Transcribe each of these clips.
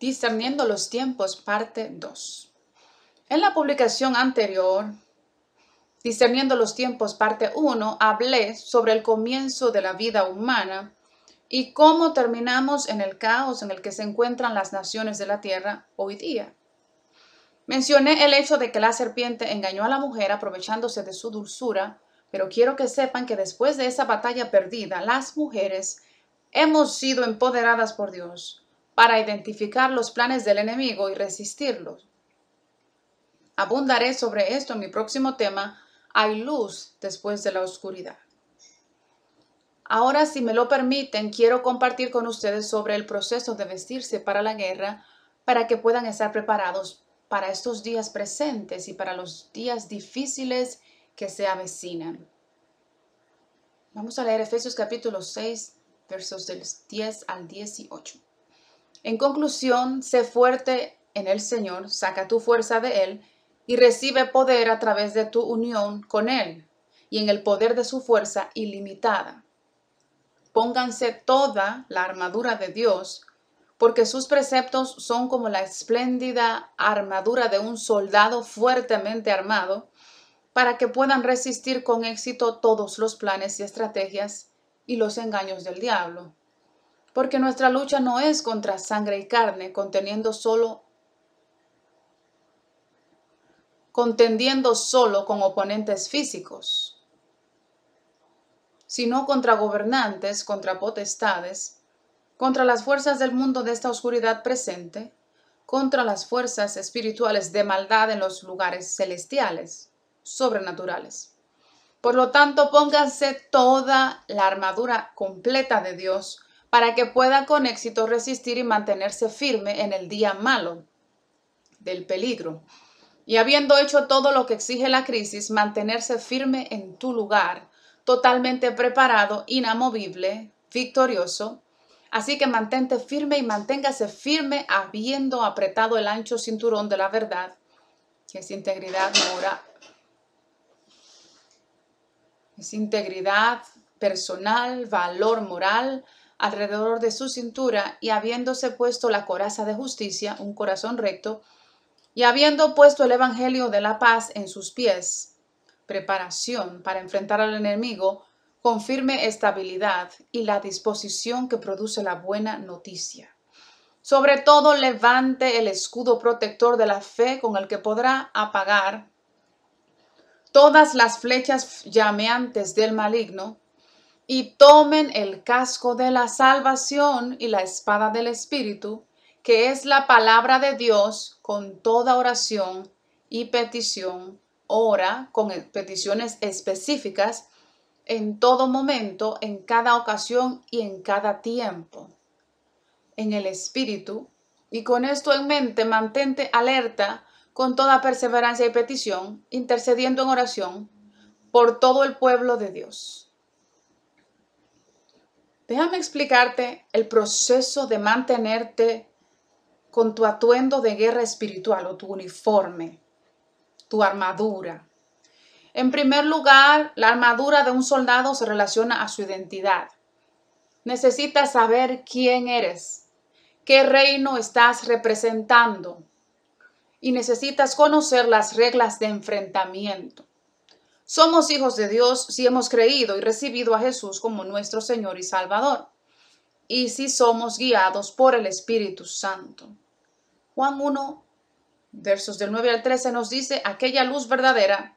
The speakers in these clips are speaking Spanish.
Discerniendo los tiempos, parte 2. En la publicación anterior, Discerniendo los tiempos, parte 1, hablé sobre el comienzo de la vida humana y cómo terminamos en el caos en el que se encuentran las naciones de la tierra hoy día. Mencioné el hecho de que la serpiente engañó a la mujer aprovechándose de su dulzura, pero quiero que sepan que después de esa batalla perdida, las mujeres hemos sido empoderadas por Dios para identificar los planes del enemigo y resistirlos. Abundaré sobre esto en mi próximo tema, Hay luz después de la oscuridad. Ahora, si me lo permiten, quiero compartir con ustedes sobre el proceso de vestirse para la guerra para que puedan estar preparados para estos días presentes y para los días difíciles que se avecinan. Vamos a leer Efesios capítulo 6, versos del 10 al 18. En conclusión, sé fuerte en el Señor, saca tu fuerza de Él y recibe poder a través de tu unión con Él y en el poder de su fuerza ilimitada. Pónganse toda la armadura de Dios, porque sus preceptos son como la espléndida armadura de un soldado fuertemente armado, para que puedan resistir con éxito todos los planes y estrategias y los engaños del diablo porque nuestra lucha no es contra sangre y carne, conteniendo solo contendiendo solo con oponentes físicos, sino contra gobernantes, contra potestades, contra las fuerzas del mundo de esta oscuridad presente, contra las fuerzas espirituales de maldad en los lugares celestiales, sobrenaturales. Por lo tanto, pónganse toda la armadura completa de Dios para que pueda con éxito resistir y mantenerse firme en el día malo del peligro. Y habiendo hecho todo lo que exige la crisis, mantenerse firme en tu lugar, totalmente preparado, inamovible, victorioso. Así que mantente firme y manténgase firme habiendo apretado el ancho cinturón de la verdad, que es integridad moral. Es integridad personal, valor moral, alrededor de su cintura y habiéndose puesto la coraza de justicia, un corazón recto, y habiendo puesto el Evangelio de la paz en sus pies, preparación para enfrentar al enemigo con firme estabilidad y la disposición que produce la buena noticia. Sobre todo levante el escudo protector de la fe con el que podrá apagar todas las flechas llameantes del maligno y tomen el casco de la salvación y la espada del Espíritu, que es la palabra de Dios con toda oración y petición. Ora con peticiones específicas en todo momento, en cada ocasión y en cada tiempo. En el Espíritu, y con esto en mente, mantente alerta con toda perseverancia y petición, intercediendo en oración por todo el pueblo de Dios Déjame explicarte el proceso de mantenerte con tu atuendo de guerra espiritual o tu uniforme, tu armadura. En primer lugar, la armadura de un soldado se relaciona a su identidad. Necesitas saber quién eres, qué reino estás representando y necesitas conocer las reglas de enfrentamiento. Somos hijos de Dios si hemos creído y recibido a Jesús como nuestro Señor y Salvador, y si somos guiados por el Espíritu Santo. Juan 1, versos del 9 al 13 nos dice, aquella luz verdadera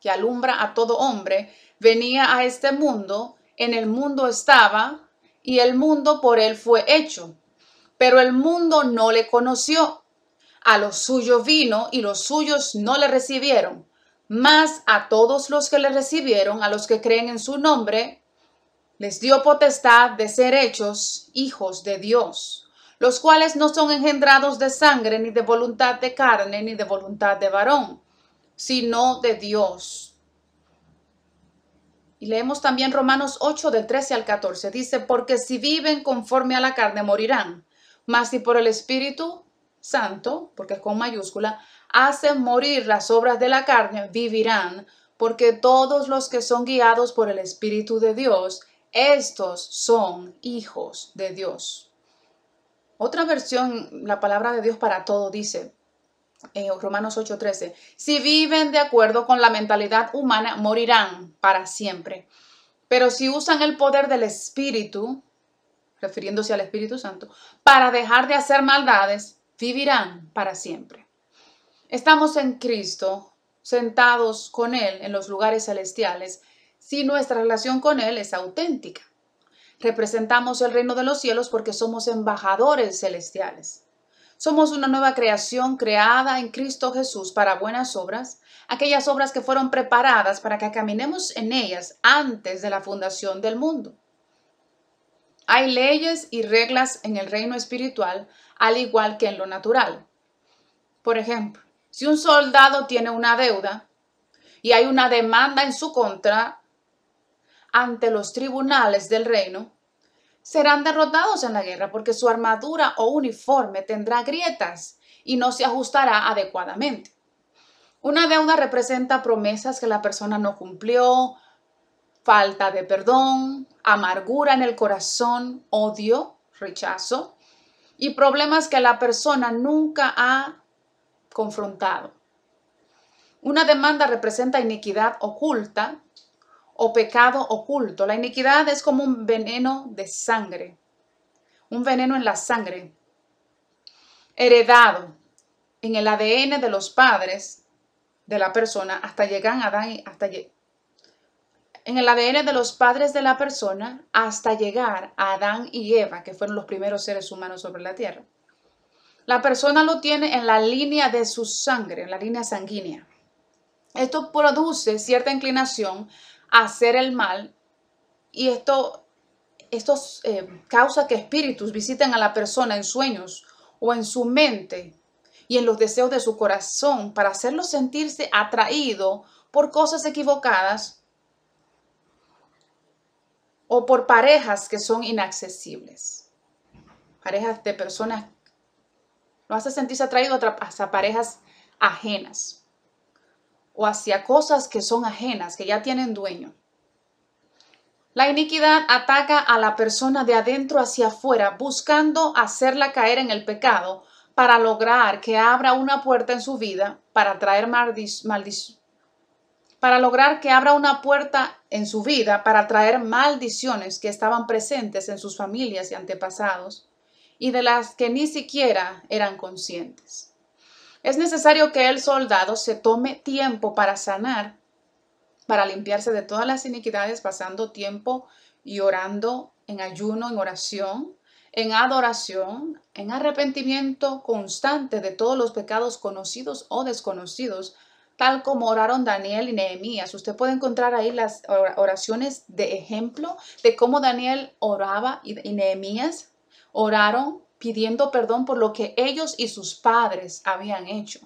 que alumbra a todo hombre, venía a este mundo, en el mundo estaba, y el mundo por él fue hecho, pero el mundo no le conoció. A los suyos vino y los suyos no le recibieron mas a todos los que le recibieron, a los que creen en su nombre, les dio potestad de ser hechos hijos de Dios, los cuales no son engendrados de sangre, ni de voluntad de carne, ni de voluntad de varón, sino de Dios. Y leemos también Romanos 8 del 13 al 14. Dice, porque si viven conforme a la carne morirán, mas si por el Espíritu Santo, porque es con mayúscula, hacen morir las obras de la carne, vivirán, porque todos los que son guiados por el Espíritu de Dios, estos son hijos de Dios. Otra versión, la palabra de Dios para todo dice, en Romanos 8:13, si viven de acuerdo con la mentalidad humana, morirán para siempre. Pero si usan el poder del Espíritu, refiriéndose al Espíritu Santo, para dejar de hacer maldades, vivirán para siempre. Estamos en Cristo, sentados con Él en los lugares celestiales, si nuestra relación con Él es auténtica. Representamos el reino de los cielos porque somos embajadores celestiales. Somos una nueva creación creada en Cristo Jesús para buenas obras, aquellas obras que fueron preparadas para que caminemos en ellas antes de la fundación del mundo. Hay leyes y reglas en el reino espiritual, al igual que en lo natural. Por ejemplo, si un soldado tiene una deuda y hay una demanda en su contra ante los tribunales del reino, serán derrotados en la guerra porque su armadura o uniforme tendrá grietas y no se ajustará adecuadamente. Una deuda representa promesas que la persona no cumplió, falta de perdón, amargura en el corazón, odio, rechazo y problemas que la persona nunca ha confrontado. Una demanda representa iniquidad oculta o pecado oculto. La iniquidad es como un veneno de sangre, un veneno en la sangre, heredado en el ADN de los padres de la persona hasta llegar a Adán, hasta en el ADN de los padres de la persona hasta llegar a Adán y Eva, que fueron los primeros seres humanos sobre la tierra. La persona lo tiene en la línea de su sangre, en la línea sanguínea. Esto produce cierta inclinación hacer el mal y esto, esto eh, causa que espíritus visiten a la persona en sueños o en su mente y en los deseos de su corazón para hacerlo sentirse atraído por cosas equivocadas o por parejas que son inaccesibles. Parejas de personas, lo hace sentirse atraído a parejas ajenas o hacia cosas que son ajenas, que ya tienen dueño. La iniquidad ataca a la persona de adentro hacia afuera, buscando hacerla caer en el pecado para lograr que abra una puerta en su vida para traer maldición. Para lograr que abra una puerta en su vida para traer maldiciones que estaban presentes en sus familias y antepasados y de las que ni siquiera eran conscientes. Es necesario que el soldado se tome tiempo para sanar, para limpiarse de todas las iniquidades, pasando tiempo y orando en ayuno, en oración, en adoración, en arrepentimiento constante de todos los pecados conocidos o desconocidos, tal como oraron Daniel y Nehemías. Usted puede encontrar ahí las oraciones de ejemplo de cómo Daniel oraba y Nehemías oraron pidiendo perdón por lo que ellos y sus padres habían hecho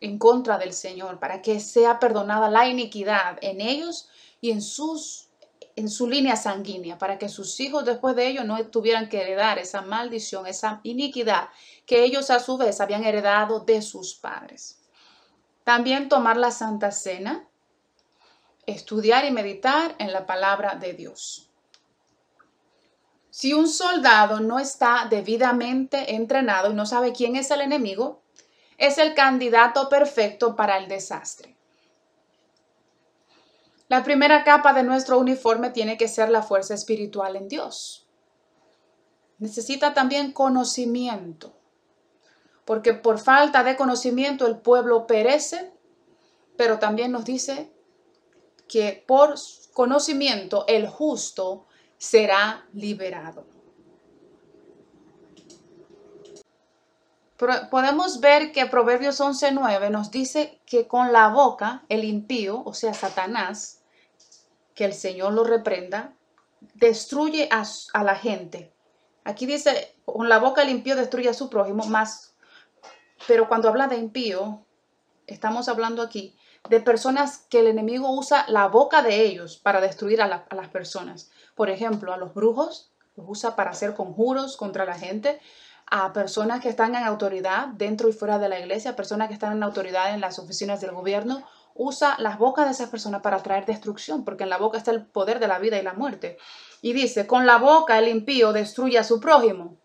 en contra del Señor, para que sea perdonada la iniquidad en ellos y en sus en su línea sanguínea, para que sus hijos después de ellos no tuvieran que heredar esa maldición, esa iniquidad que ellos a su vez habían heredado de sus padres. También tomar la Santa Cena, estudiar y meditar en la palabra de Dios. Si un soldado no está debidamente entrenado y no sabe quién es el enemigo, es el candidato perfecto para el desastre. La primera capa de nuestro uniforme tiene que ser la fuerza espiritual en Dios. Necesita también conocimiento, porque por falta de conocimiento el pueblo perece, pero también nos dice que por conocimiento el justo será liberado. Podemos ver que Proverbios 11.9 nos dice que con la boca el impío, o sea, Satanás, que el Señor lo reprenda, destruye a, la gente. Aquí dice, con la boca el impío destruye a su prójimo, más, pero cuando habla de impío, estamos hablando aquí de personas que el enemigo usa la boca de ellos para destruir a, las personas. Por ejemplo, a los brujos los usa para hacer conjuros contra la gente, a personas que están en autoridad dentro y fuera de la iglesia, personas que están en autoridad en las oficinas del gobierno, usa las bocas de esas personas para traer destrucción, porque en la boca está el poder de la vida y la muerte. Y dice, con la boca el impío destruye a su prójimo,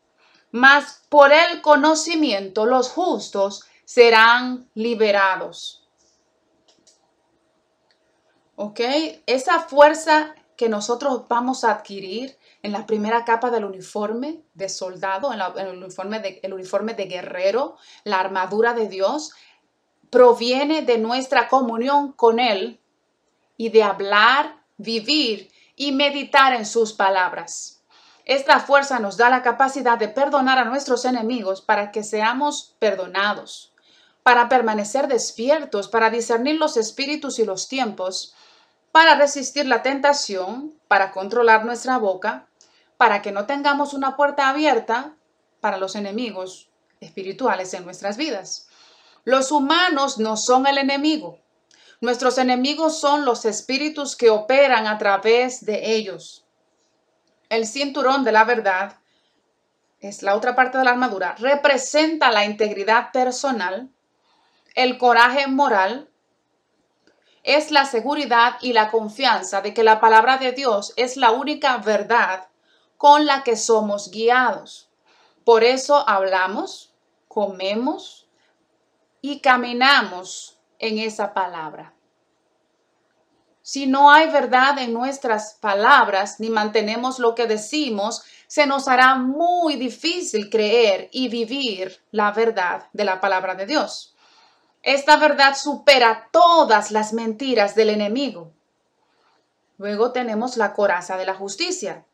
mas por el conocimiento los justos serán liberados. ¿Ok? Esa fuerza que nosotros vamos a adquirir en la primera capa del uniforme de soldado, en, el, uniforme de, el uniforme de guerrero, la armadura de Dios, proviene de nuestra comunión con Él y de hablar, vivir y meditar en sus palabras. Esta fuerza nos da la capacidad de perdonar a nuestros enemigos para que seamos perdonados, para permanecer despiertos, para discernir los espíritus y los tiempos, para resistir la tentación, para controlar nuestra boca, para que no tengamos una puerta abierta para los enemigos espirituales en nuestras vidas. Los humanos no son el enemigo. Nuestros enemigos son los espíritus que operan a través de ellos. El cinturón de la verdad es la otra parte de la armadura, representa la integridad personal, el coraje moral, es la seguridad y la confianza de que la palabra de Dios es la única verdad con la que somos guiados. Por eso hablamos, comemos y caminamos en esa palabra. Si no hay verdad en nuestras palabras ni mantenemos lo que decimos, se nos hará muy difícil creer y vivir la verdad de la palabra de Dios. Esta verdad supera todas las mentiras del enemigo. Luego tenemos la coraza de la justicia,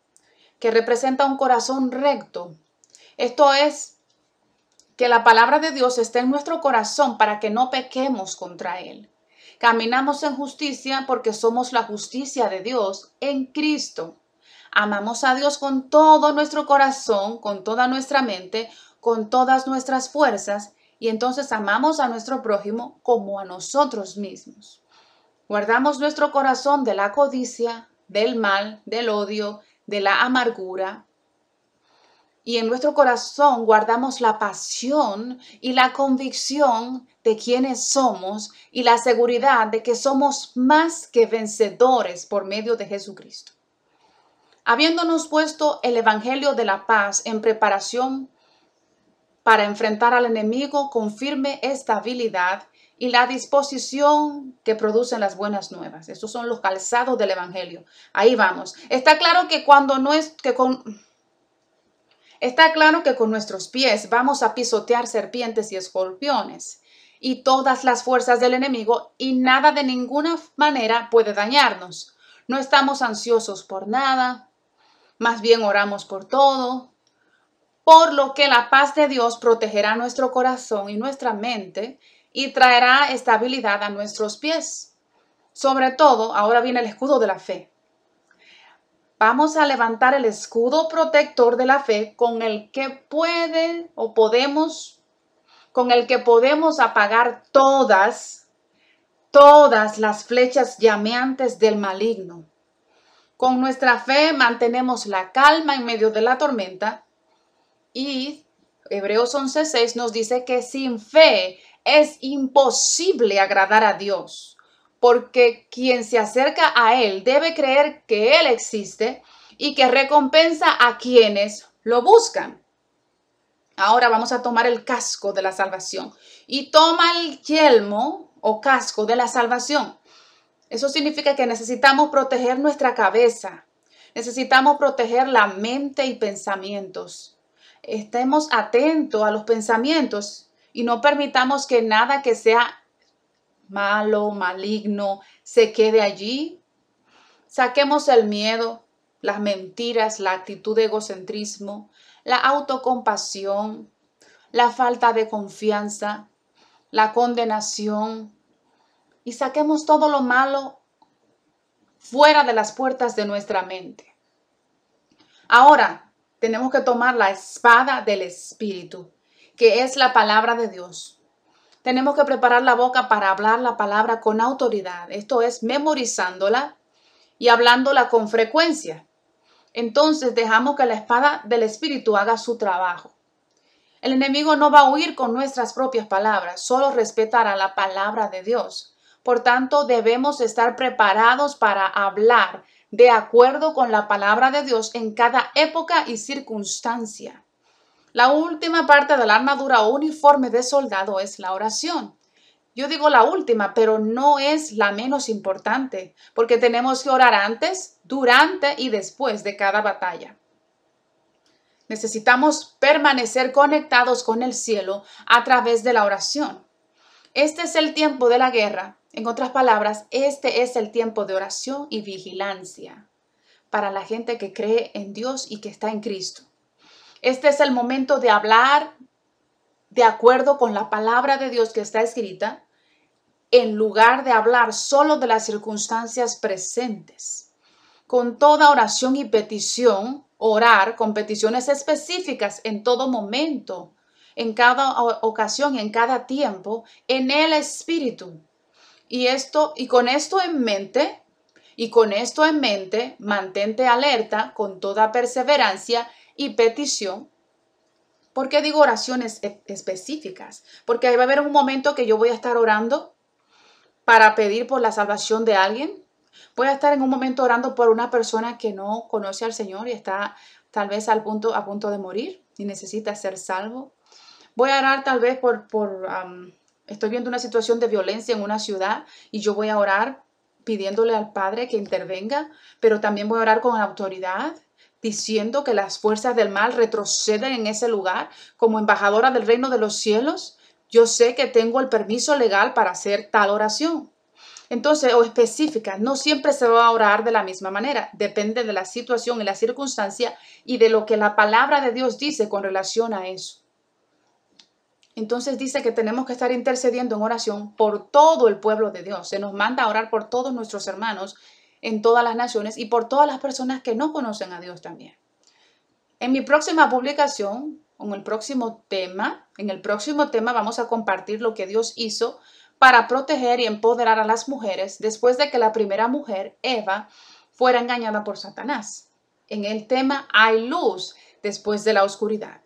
que representa un corazón recto. Esto es que la palabra de Dios esté en nuestro corazón para que no pequemos contra Él. Caminamos en justicia porque somos la justicia de Dios en Cristo. Amamos a Dios con todo nuestro corazón, con toda nuestra mente, con todas nuestras fuerzas y entonces amamos a nuestro prójimo como a nosotros mismos. Guardamos nuestro corazón de la codicia, del mal, del odio, de la amargura. Y en nuestro corazón guardamos la pasión y la convicción de quienes somos y la seguridad de que somos más que vencedores por medio de Jesucristo. Habiéndonos puesto el Evangelio de la paz en preparación para enfrentar al enemigo con firme estabilidad y la disposición que producen las buenas nuevas. Estos son los calzados del Evangelio. Ahí vamos. Está claro que cuando no es que con Está claro que con nuestros pies vamos a pisotear serpientes y escorpiones y todas las fuerzas del enemigo y nada de ninguna manera puede dañarnos. No estamos ansiosos por nada, más bien oramos por todo, por lo que la paz de Dios protegerá nuestro corazón y nuestra mente y traerá estabilidad a nuestros pies. Sobre todo, ahora viene el escudo de la fe. Vamos a levantar el escudo protector de la fe con el que puede o podemos, con el que podemos apagar todas, todas las flechas llameantes del maligno. Con nuestra fe mantenemos la calma en medio de la tormenta y Hebreos 11:6 nos dice que sin fe es imposible agradar a Dios, porque quien se acerca a Él debe creer que Él existe y que recompensa a quienes lo buscan. Ahora vamos a tomar el casco de la salvación y toma el yelmo o casco de la salvación. Eso significa que necesitamos proteger nuestra cabeza, necesitamos proteger la mente y pensamientos estemos atentos a los pensamientos y no permitamos que nada que sea malo, maligno, se quede allí. Saquemos el miedo, las mentiras, la actitud de egocentrismo, la autocompasión, la falta de confianza, la condenación y saquemos todo lo malo fuera de las puertas de nuestra mente. Ahora, tenemos que tomar la espada del Espíritu, que es la palabra de Dios. Tenemos que preparar la boca para hablar la palabra con autoridad, esto es memorizándola y hablándola con frecuencia. Entonces dejamos que la espada del Espíritu haga su trabajo. El enemigo no va a huir con nuestras propias palabras, solo respetará la palabra de Dios. Por tanto, debemos estar preparados para hablar de acuerdo con la palabra de Dios en cada época y circunstancia. La última parte de la armadura o uniforme de soldado es la oración. Yo digo la última, pero no es la menos importante, porque tenemos que orar antes, durante y después de cada batalla. Necesitamos permanecer conectados con el cielo a través de la oración. Este es el tiempo de la guerra. En otras palabras, este es el tiempo de oración y vigilancia para la gente que cree en Dios y que está en Cristo. Este es el momento de hablar de acuerdo con la palabra de Dios que está escrita, en lugar de hablar solo de las circunstancias presentes. Con toda oración y petición, orar con peticiones específicas en todo momento, en cada ocasión, en cada tiempo, en el Espíritu. Y esto, y con esto en mente, y con esto en mente, mantente alerta con toda perseverancia y petición. ¿Por qué digo oraciones e-, específicas? Porque va a haber un momento que yo voy a estar orando para pedir por la salvación de alguien. Voy a estar en un momento orando por una persona que no conoce al Señor y está tal vez al punto, a punto de morir y necesita ser salvo. Voy a orar tal vez por, por estoy viendo una situación de violencia en una ciudad y yo voy a orar pidiéndole al Padre que intervenga, pero también voy a orar con autoridad diciendo que las fuerzas del mal retroceden en ese lugar como embajadora del reino de los cielos, yo sé que tengo el permiso legal para hacer tal oración. Entonces, o específica, no siempre se va a orar de la misma manera, depende de la situación y la circunstancia y de lo que la palabra de Dios dice con relación a eso. Entonces dice que tenemos que estar intercediendo en oración por todo el pueblo de Dios. Se nos manda a orar por todos nuestros hermanos en todas las naciones y por todas las personas que no conocen a Dios también. En mi próxima publicación, en el próximo tema, en el próximo tema vamos a compartir lo que Dios hizo para proteger y empoderar a las mujeres después de que la primera mujer, Eva, fuera engañada por Satanás. En el tema hay luz después de la oscuridad.